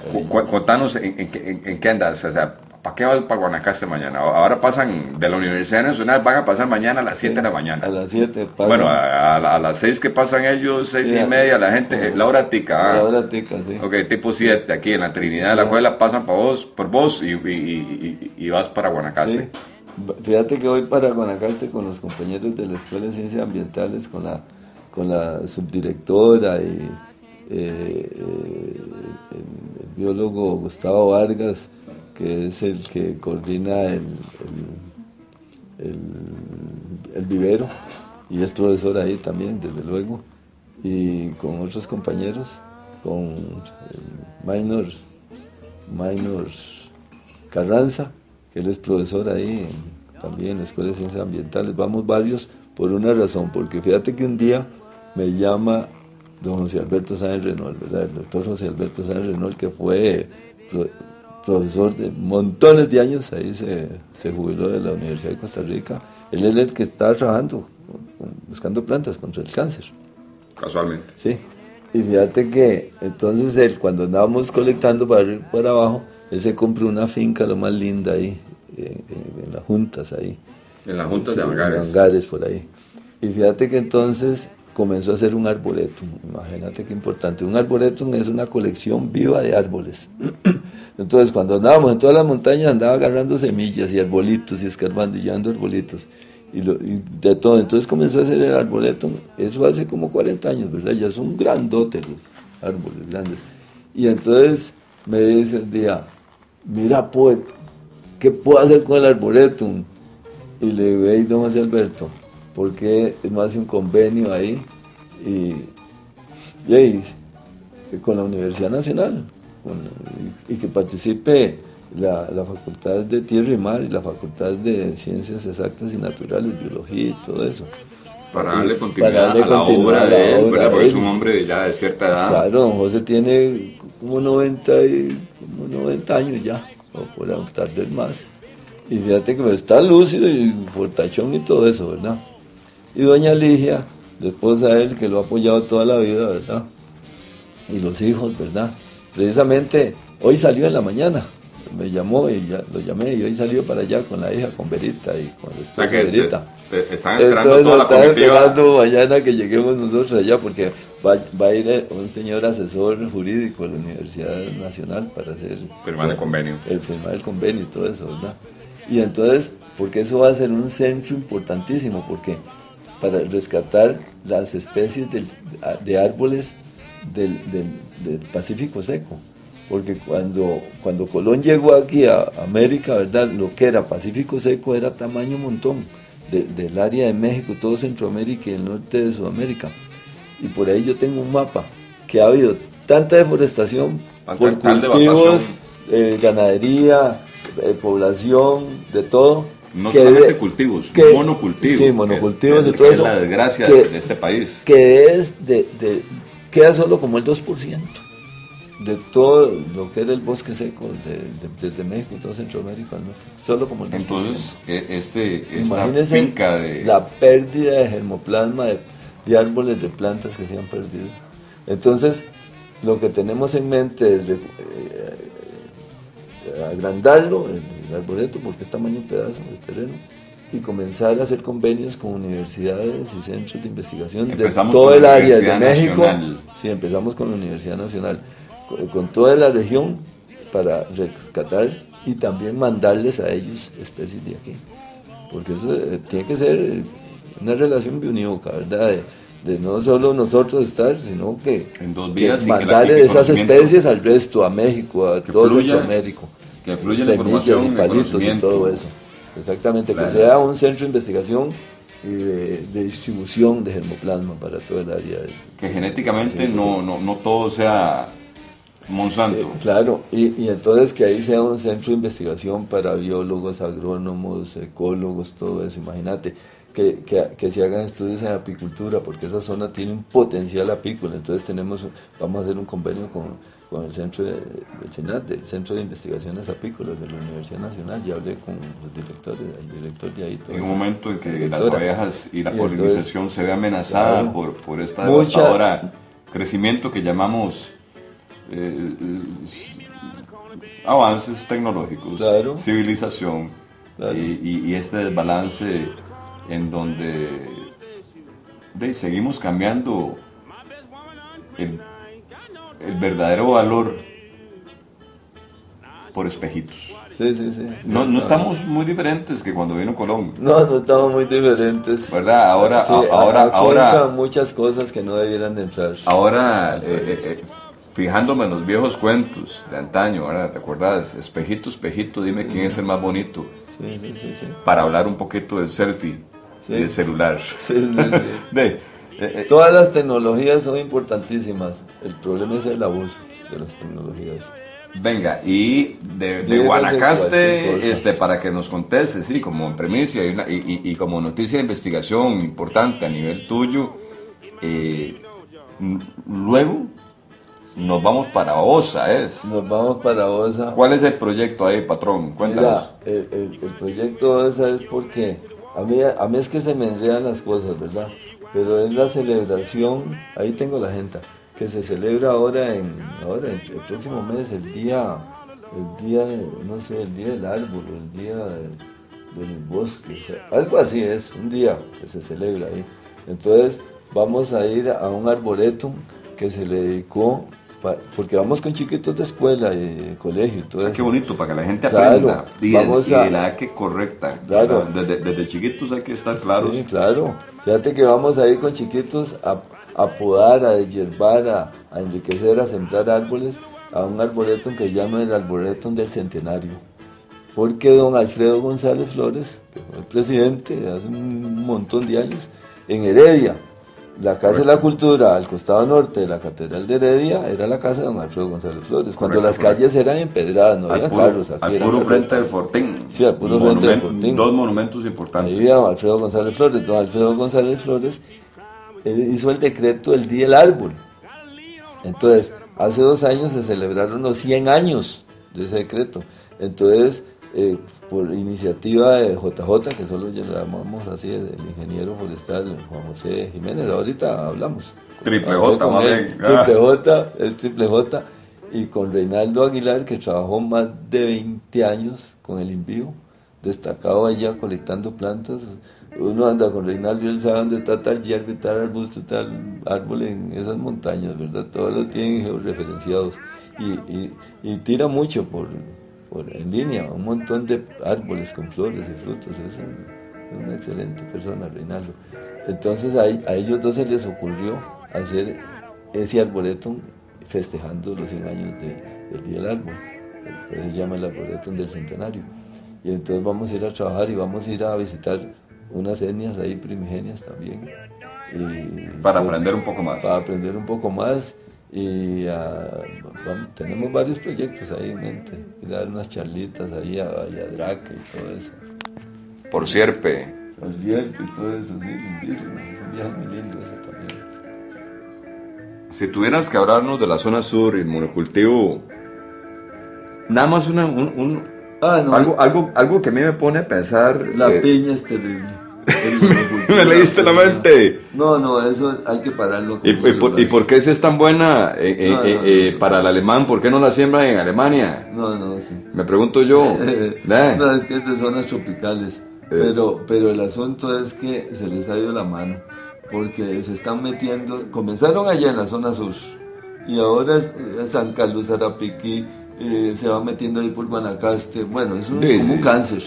Speaker 4: cariño.
Speaker 1: Cu- Contanos en, en qué- en- en qué andas, o sea, ¿para qué vas para Guanacaste mañana? Ahora pasan de la Universidad Nacional, van a pasar mañana a las 7 de la mañana.
Speaker 4: A las 7 pasa.
Speaker 1: Bueno, a, a- a las 6 que pasan ellos, 6
Speaker 4: Sí,
Speaker 1: y media, la gente, la hora tica. ah.
Speaker 4: La hora tica, sí.
Speaker 1: Ok, tipo 7, aquí en la Trinidad de la Escuela pasan por vos, por vos y, y- y- y vas para Guanacaste.
Speaker 4: Sí. Fíjate que voy para Guanacaste con los compañeros de la Escuela de Ciencias Ambientales, con la, con la subdirectora y eh, eh, el, el biólogo Gustavo Vargas, que es el que coordina el, el, el- vivero y es profesor ahí también, desde luego, y con otros compañeros, con el Minor, Minor Carranza, que él es profesor ahí también en la Escuela de Ciencias Ambientales. Vamos varios por una razón, porque fíjate que un día me llama don José Alberto Sáenz Renault, ¿verdad? El doctor José Alberto Sáenz Renault, que fue profesor de montones de años, ahí se, se jubiló de la Universidad de Costa Rica. Él es el que está trabajando, buscando plantas contra el cáncer.
Speaker 1: Casualmente.
Speaker 4: Sí. Y fíjate que entonces él, cuando andábamos colectando para y para abajo, él se compró una finca lo más linda ahí, en, en- en las juntas ahí.
Speaker 1: En las juntas
Speaker 4: Sí,
Speaker 1: de
Speaker 4: en
Speaker 1: hangares.
Speaker 4: hangares por ahí. Y fíjate que entonces comenzó a hacer un arboretum. Imagínate qué importante. Un arboretum es una colección viva de árboles. Entonces, cuando andábamos en todas las montañas, andaba agarrando semillas y arbolitos y escarbando y llevando arbolitos. Y, de todo. Entonces comenzó a hacer el arboretum. Eso hace como 40 años, ¿verdad? Ya son grandotes los árboles grandes. Y entonces me dice un día, mira, pues, ¿qué puedo hacer con el arboretum? y le digo, hey, don José Alberto, ¿por qué no hace un convenio ahí? Y, y con la Universidad Nacional, con- y, y que participe la, la Facultad de Tierra y Mar y la Facultad de Ciencias Exactas y Naturales, Biología y todo eso.
Speaker 1: Para darle
Speaker 4: Y-
Speaker 1: continuidad
Speaker 4: para darle
Speaker 1: a la obra de él,
Speaker 4: de
Speaker 1: Porque es un hombre ya de cierta edad.
Speaker 4: Claro, don José tiene como 90, y, como 90 años ya, o por tal vez más. Y fíjate que está lúcido y fortachón y todo eso, ¿verdad? Y doña Ligia, la esposa de él, que lo ha apoyado toda la vida, ¿verdad? Y los hijos, ¿verdad? Precisamente hoy salió en la mañana, me llamó y ya lo llamé y hoy salió para allá con la hija, con Verita y con la esposa de Verita.
Speaker 1: te- están esperando
Speaker 4: Entonces
Speaker 1: toda la
Speaker 4: están esperando mañana que lleguemos nosotros allá porque va, va a ir un señor asesor jurídico de la Universidad Nacional para hacer
Speaker 1: Firmar el convenio.
Speaker 4: el firmar el convenio y todo eso, ¿verdad? Y entonces, porque eso va a ser un centro importantísimo, porque para rescatar las especies de árboles del, del- del Pacífico Seco. Porque cuando, cuando Colón llegó aquí a América, ¿verdad? Lo que era Pacífico Seco era tamaño montón de- del área de México, todo Centroamérica y el norte de Sudamérica. Y por ahí yo tengo un mapa que ha habido tanta deforestación por cultivos, eh, ganadería, eh, población, de todo.
Speaker 1: No
Speaker 4: que
Speaker 1: solamente
Speaker 4: de-
Speaker 1: cultivos,
Speaker 4: que-
Speaker 1: monocultivos.
Speaker 4: Sí, monocultivos
Speaker 1: que-
Speaker 4: y todo
Speaker 1: que
Speaker 4: eso.
Speaker 1: Es la desgracia
Speaker 4: que-
Speaker 1: de este país.
Speaker 4: que es de, de- queda solo como el 2% de todo lo que era el bosque seco de, de- desde México, todo Centroamérica, ¿no? solo como el 2%.
Speaker 1: Entonces, e- este, esta
Speaker 4: Imagínense
Speaker 1: finca de...
Speaker 4: la pérdida de germoplasma de, de árboles, de plantas que se han perdido. Entonces, lo que tenemos en mente es re- eh, agrandarlo, el, el arboreto, porque es tamaño pedazo de terreno, y comenzar a hacer convenios con universidades y centros de investigación
Speaker 1: Empezamos
Speaker 4: de todo el área de México.
Speaker 1: Nacional.
Speaker 4: Sí, empezamos con la Universidad Nacional, con, con toda la región para rescatar y también mandarles a ellos especies de aquí. Porque eso eh, tiene que ser una relación biunívoca, ¿verdad? De, de no solo nosotros estar, sino que,
Speaker 1: En dos
Speaker 4: que
Speaker 1: vías y que la-
Speaker 4: mandar
Speaker 1: y que
Speaker 4: esas especies al resto, a México, a todo Centroamérica.
Speaker 1: que fluya la información,
Speaker 4: y palitos y todo eso. Exactamente,
Speaker 1: Claro.
Speaker 4: que sea un centro de investigación y de, de distribución de germoplasma para todo el área. de-
Speaker 1: Que genéticamente no, no, no todo sea Monsanto.
Speaker 4: Eh, claro, y, y entonces que ahí sea un centro de investigación para biólogos, agrónomos, ecólogos, todo eso, imagínate, que, que, que se hagan estudios en apicultura, porque esa zona tiene un potencial apícola, entonces tenemos, vamos a hacer un convenio con, con el centro de, del CENAT, del Centro de Investigaciones Apícolas de la Universidad Nacional, ya hablé con los directores, el director de ahí. todo
Speaker 1: en un momento en que
Speaker 4: la
Speaker 1: las abejas y la
Speaker 4: Y entonces,
Speaker 1: polinización se ve amenazada
Speaker 4: claro,
Speaker 1: por, por esta
Speaker 4: mucha-
Speaker 1: devastadora crecimiento que llamamos eh, avances tecnológicos,
Speaker 4: Claro.
Speaker 1: civilización
Speaker 4: Claro.
Speaker 1: y, y- y este desbalance en donde de, seguimos cambiando el, el verdadero valor por espejitos.
Speaker 4: Sí, sí, sí.
Speaker 1: No, no estamos muy diferentes que cuando vino Colón.
Speaker 4: No, no estamos muy diferentes.
Speaker 1: ¿Verdad? Ahora,
Speaker 4: Sí,
Speaker 1: a- ahora, ahora,
Speaker 4: muchas cosas que no debieran de entrar.
Speaker 1: ahora, eh, eh, eh, fijándome en los viejos cuentos de antaño, ¿verdad? ¿Te acuerdas? Espejito, espejito, dime quién es el más bonito.
Speaker 4: Sí, sí, sí, sí.
Speaker 1: Para hablar un poquito del selfie
Speaker 4: Sí.
Speaker 1: y del celular.
Speaker 4: Sí, sí, sí.
Speaker 1: De, eh, eh,
Speaker 4: Todas las tecnologías son importantísimas. El problema es el abuso de las tecnologías.
Speaker 1: venga, y de, de Guanacaste, este, para que nos conteste, sí, como en premisa y, una- y- y- como noticia de investigación importante a nivel tuyo, eh, luego nos vamos para OSA, ¿es?
Speaker 4: Nos vamos para OSA.
Speaker 1: ¿Cuál es el proyecto ahí, patrón? Cuéntanos.
Speaker 4: Mira, el, el- el proyecto OSA es porque a mí, a mí es que se me enredan las cosas, ¿verdad? Pero es la celebración, ahí tengo la agenda, que se celebra ahora en ahora el, el próximo mes, el día, el día, no sé, el día del árbol, el día del, bosque, algo así es, un día que se celebra ahí. Entonces vamos a ir a un arboretum que se le dedicó, porque vamos con chiquitos de escuela de colegio y todo
Speaker 1: Ah,
Speaker 4: eso.
Speaker 1: qué bonito, para que la gente
Speaker 4: Claro,
Speaker 1: aprenda. Y,
Speaker 4: vamos
Speaker 1: y
Speaker 4: a-
Speaker 1: la que correcta.
Speaker 4: Claro.
Speaker 1: Desde, desde chiquitos hay que estar claros.
Speaker 4: Sí, claro. Fíjate que vamos a ir con chiquitos a, a podar, a deshiervar, a, a enriquecer, a sembrar árboles, a un arboretum que llaman el arboretum del centenario. porque don Alfredo González Flores, que fue el presidente de hace un montón de años, en Heredia, la Casa de la Cultura al costado norte de la Catedral de Heredia era la casa de don Alfredo González Flores, cuando
Speaker 1: Correcto,
Speaker 4: las
Speaker 1: correcto.
Speaker 4: calles eran empedradas, no
Speaker 1: al
Speaker 4: había
Speaker 1: puro,
Speaker 4: carros, aquí
Speaker 1: al puro frente de. Fortín.
Speaker 4: Sí, al puro frente de Fortín.
Speaker 1: Dos monumentos importantes.
Speaker 4: Ahí vivía don Alfredo González Flores. Don Alfredo González Flores eh, hizo el decreto del Día del Árbol. Entonces, hace dos años se celebraron los 100 años de ese decreto. Entonces, eh, por iniciativa de JJ, que solo llamamos así, el ingeniero forestal Juan José Jiménez, ahorita hablamos.
Speaker 1: Triple J,
Speaker 4: con él. Triple J, el Triple J, y con Reinaldo Aguilar, que trabajó más de 20 años con el envío, destacado allá colectando plantas. Uno anda con Reinaldo y él sabe dónde está tal hierba, tal arbusto, tal árbol en esas montañas, ¿verdad? Todos lo tienen georreferenciados. Y, y, y tira mucho por, por en línea, un montón de árboles con flores y frutos. Es, un- una excelente persona, Reinaldo. Entonces ahí- a ellos dos se les ocurrió hacer ese arboretum festejando los 100 años de- del Día del Árbol. Eso se llama el arboretum del centenario. Y entonces vamos a ir a trabajar y vamos a ir a visitar unas etnias ahí primigenias también. Y-
Speaker 1: Para aprender un poco más.
Speaker 4: Para aprender un poco más. Y vam- tenemos varios proyectos ahí en mente. Ir a dar unas charlitas ahí a Valladraca y todo eso.
Speaker 1: Por Sierpe.
Speaker 4: Al cierto y todo eso, sí, lindísimo. Es un viaje muy lindo ese también.
Speaker 1: Si tuvieras que hablarnos de la zona sur y el monocultivo, nada más una, un, un-
Speaker 4: Ah, no,
Speaker 1: algo, algo, algo que a mí me pone a pensar.
Speaker 4: La
Speaker 1: eh,
Speaker 4: piña es terrible.
Speaker 1: Me leíste la mente.
Speaker 4: No, no, eso hay que pararlo.
Speaker 1: ¿Y, por,
Speaker 4: digo,
Speaker 1: y por qué si es tan buena eh, eh,
Speaker 4: No,
Speaker 1: eh,
Speaker 4: no,
Speaker 1: para el alemán? ¿Por qué no la siembran en Alemania?
Speaker 4: No, no, sí.
Speaker 1: Me pregunto yo.
Speaker 4: no, es que es de zonas tropicales. Pero, pero el asunto es que se les ha ido la mano. Porque se están metiendo. Comenzaron allá en la zona sur. Y ahora San Carlos, Arapiquí. se va metiendo ahí por Guanacaste. Bueno, es un,
Speaker 1: Sí,
Speaker 4: como un
Speaker 1: sí.
Speaker 4: cáncer.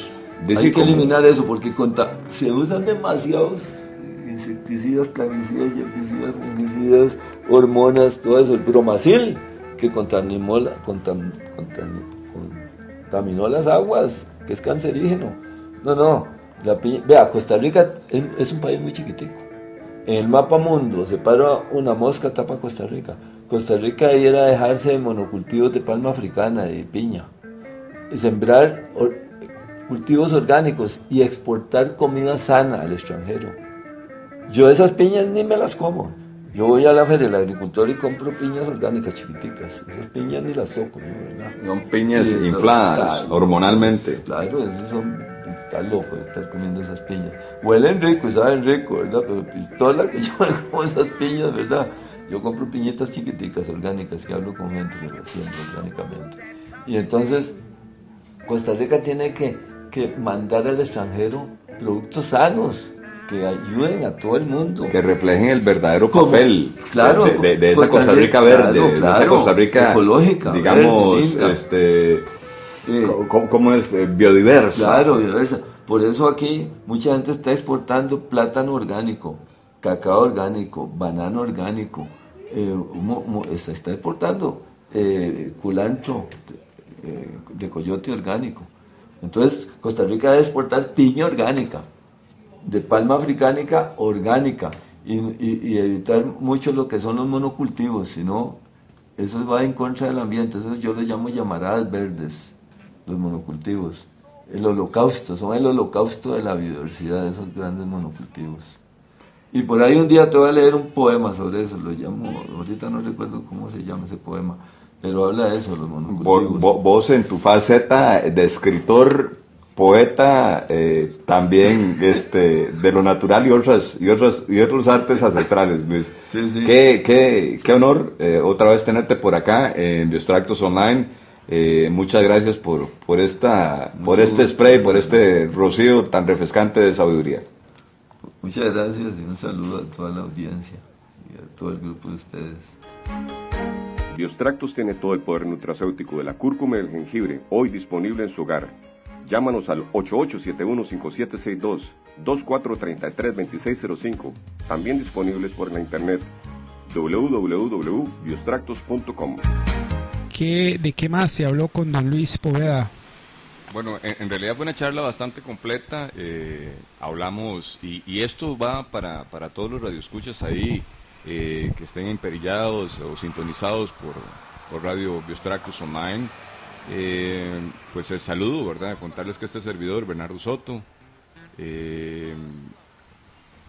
Speaker 4: Hay
Speaker 1: sí,
Speaker 4: que
Speaker 1: como-
Speaker 4: eliminar eso porque se usan demasiados insecticidas, plaguicidas, herbicidas, fungicidas, hormonas, todo eso. El bromacil que contaminó, la- contam- contam- contaminó las aguas, que es cancerígeno. No, no. La piña- vea, Costa Rica es, un país muy chiquitico. En el mapa mundo se para una mosca, tapa Costa Rica. Costa Rica debiera dejarse de monocultivos de palma africana, de piña. Sembrar cultivos orgánicos y exportar comida sana al extranjero. Yo esas piñas ni me las como. Yo voy a la feria del agricultor y compro piñas orgánicas chiquiticas. Esas piñas ni las toco, yo, ¿verdad?
Speaker 1: Son piñas
Speaker 4: no,
Speaker 1: infladas hormonalmente.
Speaker 4: Claro, esos son. Está loco de estar comiendo esas piñas. Huelen rico y saben rico, ¿verdad? Pero pistola que yo me como esas piñas, ¿verdad? Yo compro piñitas chiquiticas orgánicas que hablo con gente que las siembra orgánicamente. Y entonces, Costa Rica tiene que, que mandar al extranjero productos sanos que ayuden a todo el mundo.
Speaker 1: Que reflejen el verdadero
Speaker 4: Como-
Speaker 1: papel
Speaker 4: claro,
Speaker 1: de, de- de esa
Speaker 4: Costa
Speaker 1: Rica verde,
Speaker 4: claro,
Speaker 1: de esa Costa Rica
Speaker 4: ecológica,
Speaker 1: digamos,
Speaker 4: verde,
Speaker 1: este,
Speaker 4: Eh,
Speaker 1: ¿cómo es? Eh, biodiversa.
Speaker 4: Claro, viceversa. Por eso aquí mucha gente está exportando plátano orgánico, cacao orgánico, banano orgánico, eh, mo- mo- se está exportando eh, culantro de coyote orgánico. Entonces, Costa Rica debe exportar piña orgánica, de palma africánica orgánica, y, evitar mucho lo que son los monocultivos, sino eso va en contra del ambiente, eso yo les llamo llamaradas verdes, los monocultivos. El holocausto, son el holocausto de la biodiversidad, esos grandes monocultivos. Y por ahí un día te voy a leer un poema sobre eso, lo llamo, ahorita no recuerdo cómo se llama ese poema, pero habla de eso, los
Speaker 1: Vo-
Speaker 4: monocultivos.
Speaker 1: vo- Vos en tu faceta de escritor, poeta, eh, también este, de lo natural y otras y otros y otros artes ancestrales, Luis.
Speaker 4: Sí, sí.
Speaker 1: Qué, qué, qué honor eh, otra vez tenerte por acá en Biostractos Online. Eh, muchas gracias por, por esta por este
Speaker 4: gusto.
Speaker 1: spray, por este rocío tan refrescante de sabiduría.
Speaker 4: Muchas gracias y un saludo a toda la audiencia y a todo el grupo de ustedes.
Speaker 10: Biostractos tiene todo el poder nutracéutico de la cúrcuma y el jengibre, hoy disponible en su hogar. Llámanos al 8871-5762, 2433-2605, también disponibles por la internet www.biostractos.com.
Speaker 8: ¿Qué, ¿De qué más se habló con don Luis Poveda?
Speaker 1: Bueno, en, en realidad fue una charla bastante completa. eh, hablamos, y, y esto va para, para todos los radioescuchas ahí eh, que estén emperillados o sintonizados por, por Radio Biostractus Online. Eh, pues el saludo, ¿verdad? Contarles que este servidor, Bernardo Soto, eh,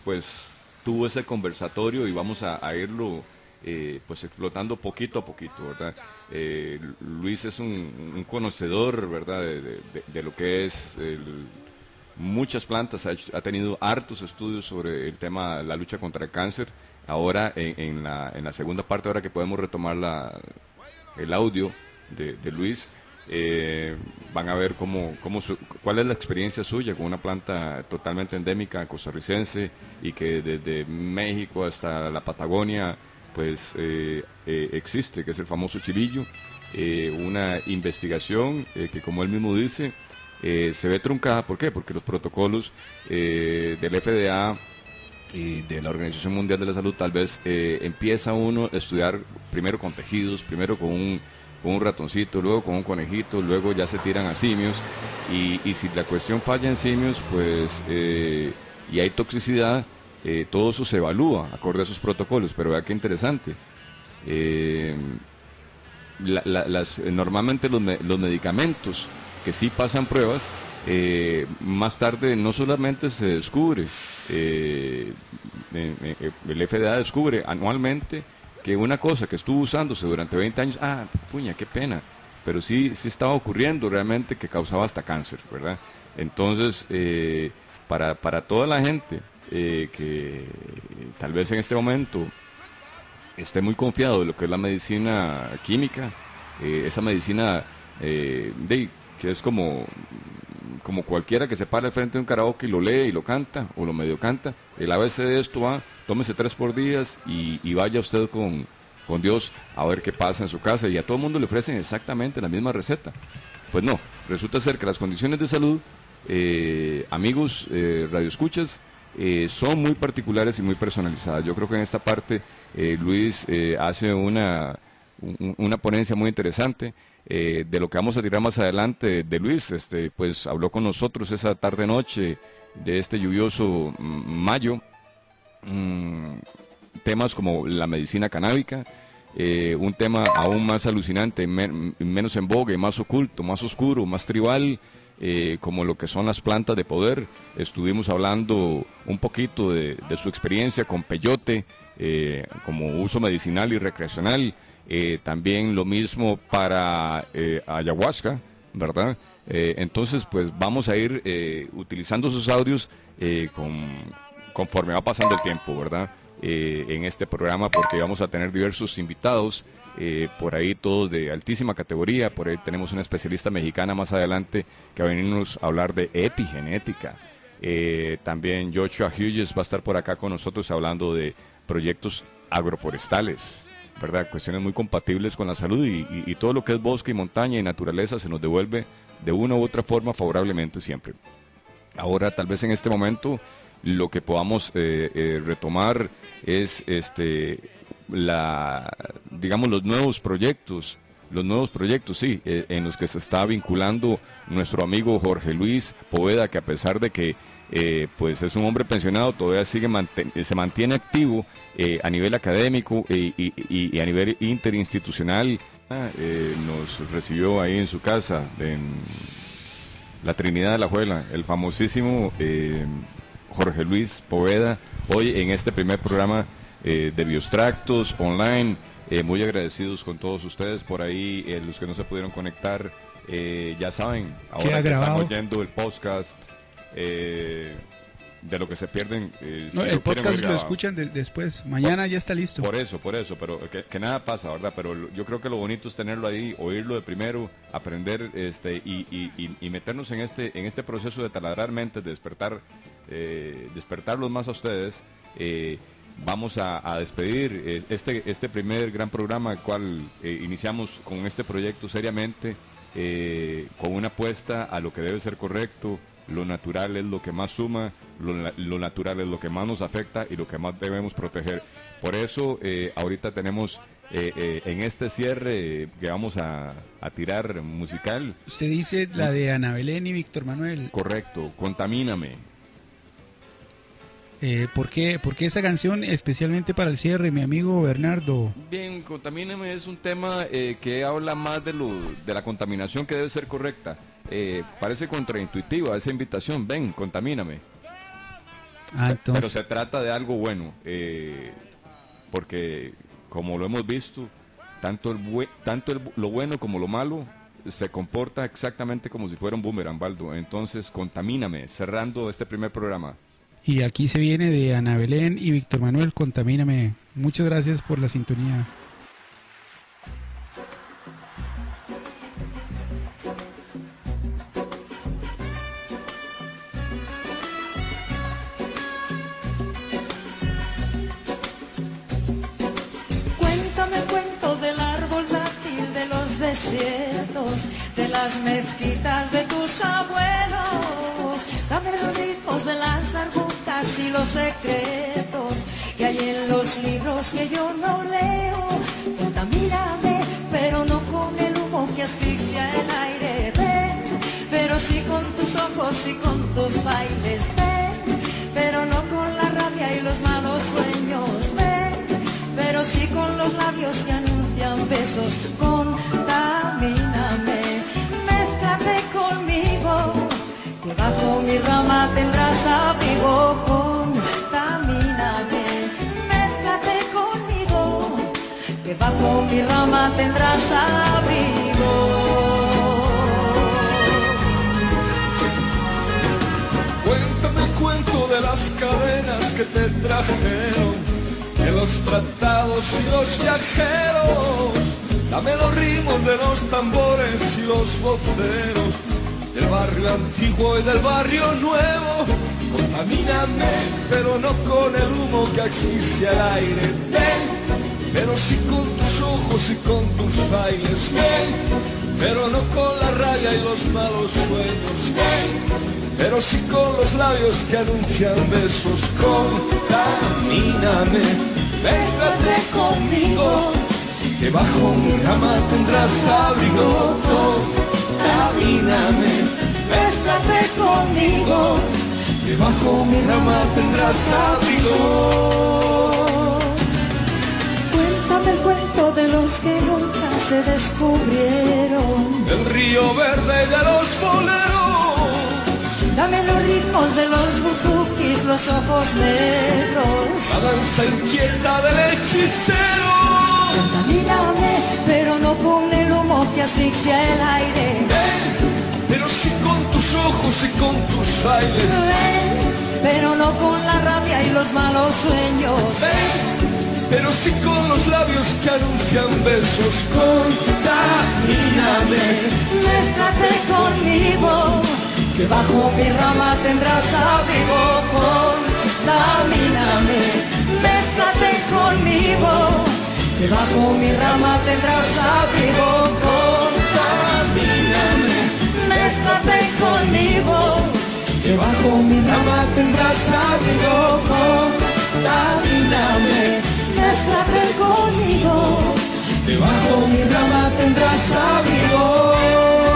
Speaker 1: pues tuvo ese conversatorio y vamos a, a irlo eh, pues explotando poquito a poquito, ¿verdad? Eh, Luis es un, un conocedor, ¿verdad? De, de- de- lo que es el- muchas plantas, ha, ha tenido hartos estudios sobre el tema, la lucha contra el cáncer. Ahora, en, en la, en la segunda parte, ahora que podemos retomar la, el audio de, Luis, eh, van a ver cómo, cómo su- cuál es la experiencia suya con una planta totalmente endémica costarricense y que desde México hasta la Patagonia pues eh, eh, existe, que es el famoso chivillo, eh, una investigación que como él mismo dice, se ve truncada, ¿por qué? Porque los protocolos del FDA y de la Organización Mundial de la Salud tal vez eh, empieza uno a estudiar primero con tejidos, primero con un, un ratoncito, luego con un conejito, luego ya se tiran a simios y, si la cuestión falla en simios pues eh, y hay toxicidad, eh, todo eso se evalúa acorde a esos protocolos, pero vea qué interesante. Normalmente los, me- los medicamentos que sí pasan pruebas, eh, más tarde no solamente se descubre, eh, el FDA descubre anualmente que una cosa que estuvo usándose durante 20 años, ah, puña, qué pena, pero sí, sí estaba ocurriendo realmente que causaba hasta cáncer, ¿verdad? Entonces, eh, para, para toda la gente que tal vez en este momento esté muy confiado de lo que es la medicina química, esa medicina de, que es como, como cualquiera que se para al frente de un karaoke y lo lee y lo canta, o lo medio canta, el ABC de esto va, tómese tres por días y, vaya usted con, con Dios a ver qué pasa en su casa y a todo el mundo le ofrecen exactamente la misma receta. Pues no, resulta ser que las condiciones de salud, eh, amigos eh, radioescuchas, eh, son muy particulares y muy personalizadas. Yo creo que en esta parte eh, Luis hace una, un- una ponencia muy interesante eh, de lo que vamos a tirar más adelante de Luis. Este, pues habló con nosotros esa tarde noche de este lluvioso mm, mayo. Mm, temas como la medicina canábica, eh, un tema aún más alucinante, men- menos en vogue, más oculto, más oscuro, más tribal, eh, como lo que son las plantas de poder. Estuvimos hablando un poquito de, su experiencia con peyote, como uso medicinal y recreacional. Eh, también lo mismo para eh, ayahuasca, ¿verdad? Eh, entonces, pues vamos a ir eh, utilizando esos audios eh, con, conforme va pasando el tiempo, ¿verdad? En este programa, porque vamos a tener diversos invitados, por ahí todos de altísima categoría, por ahí tenemos una especialista mexicana más adelante que va a venirnos a hablar de epigenética. También Joshua Hughes va a estar por acá con nosotros hablando de proyectos agroforestales, ¿verdad? Cuestiones muy compatibles con la salud y, todo lo que es bosque y montaña y naturaleza se nos devuelve de una u otra forma favorablemente siempre. Ahora, tal vez en este momento, lo que podamos eh, eh, retomar es este la digamos los nuevos proyectos los nuevos proyectos sí eh, en los que se está vinculando nuestro amigo Jorge Luis Poveda que a pesar de que eh, pues es un hombre pensionado todavía sigue manten- se mantiene activo eh, a nivel académico y, y- a nivel interinstitucional eh, nos recibió ahí en su casa en la Trinidad de la Juela, el famosísimo eh, Jorge Luis Poveda, hoy en este primer programa eh, de Biostractos online. Eh, muy agradecidos con todos ustedes por ahí, eh, los que no se pudieron conectar. eh, ya saben, ahora que están oyendo el podcast eh, de lo que se pierden. eh,
Speaker 8: No, el podcast lo escuchan de- después. Mañana ya está listo.
Speaker 1: Por eso, por eso, pero que, que nada pasa, ¿verdad? Pero yo creo que lo bonito es tenerlo ahí, oírlo de primero, aprender este y, y- y- y meternos en este en este proceso de taladrar mentes, de despertar, eh, despertarlos más a ustedes. Eh, vamos a, a despedir este este primer gran programa, el cual iniciamos con este proyecto seriamente, con una apuesta a lo que debe ser correcto, lo natural es lo que más suma, lo, lo natural es lo que más nos afecta y lo que más debemos proteger. Por eso, eh, ahorita tenemos
Speaker 11: eh, eh, en este cierre que vamos a, a tirar musical.
Speaker 8: Usted dice la de Ana Belén y Víctor Manuel.
Speaker 11: Correcto, Contamíname.
Speaker 8: Eh, ¿por, qué, ¿Por qué esa canción especialmente para el cierre, mi amigo Bernardo?
Speaker 11: Bien, Contamíname es un tema eh, que habla más de, lo, de la contaminación que debe ser correcta. Eh, parece contraintuitiva esa invitación, ven, contamíname.
Speaker 8: Ah,
Speaker 11: Pero se trata de algo bueno, eh, porque como lo hemos visto, tanto, el bue- tanto el bu- lo bueno como lo malo se comporta exactamente como si fuera un boomerang, Baldo. Entonces, contamíname, cerrando este primer programa.
Speaker 8: y aquí se viene de Ana Belén y Víctor Manuel, contamíname. Muchas gracias por la sintonía.
Speaker 12: De las mezquitas de tus abuelos. Dame los ritmos de las darbucas y los secretos que hay en los libros que yo no leo. Contamíname, pero no con el humo que asfixia el aire. Ven, pero sí con tus ojos y con tus bailes. Ven, pero no con la rabia y los malos sueños. Ven, pero sí con los labios que anuncian besos. Contamíname, mézclate conmigo, que bajo mi rama tendrás abrigo. Contamíname, mézclate conmigo, que bajo mi rama tendrás abrigo.
Speaker 13: Cuéntame el cuento de las cadenas que te trajeron, de los tratados y los viajeros. Dame los ritmos de los tambores y los voceros, del barrio antiguo y del barrio nuevo. Contamíname, pero no con el humo que asfixia el aire. Ven, pero sí con tus ojos y con tus bailes. Ven, pero no con la rabia y los malos sueños. Ven, pero sí con los labios que anuncian besos. Contamíname, mézclate conmigo, que bajo mi rama tendrás abrigo. Contamíname, mézclate conmigo, que bajo mi rama tendrás abrigo.
Speaker 12: Cuéntame el cuento de los que nunca se descubrieron.
Speaker 13: El río verde de los boleros.
Speaker 12: Dame los ritmos de los buzukis, los ojos negros.
Speaker 13: La danza inquieta del hechicero.
Speaker 12: Contamíname, pero no con el humo que asfixia el aire.
Speaker 13: Ven, pero sí con tus ojos y con tus bailes.
Speaker 12: Ven, pero no con la rabia y los malos sueños.
Speaker 13: Ven, pero sí con los labios que anuncian besos. Contamíname,
Speaker 12: Mézclate conmigo, que bajo mi rama tendrás abrigo. Contamíname, mézclate conmigo, que bajo mi rama tendrás abrigo. Contamíname, mézclate conmigo,
Speaker 13: que bajo mi rama tendrás abrigo.
Speaker 12: Contamíname, mézclate conmigo,
Speaker 13: que bajo mi rama tendrás abrigo.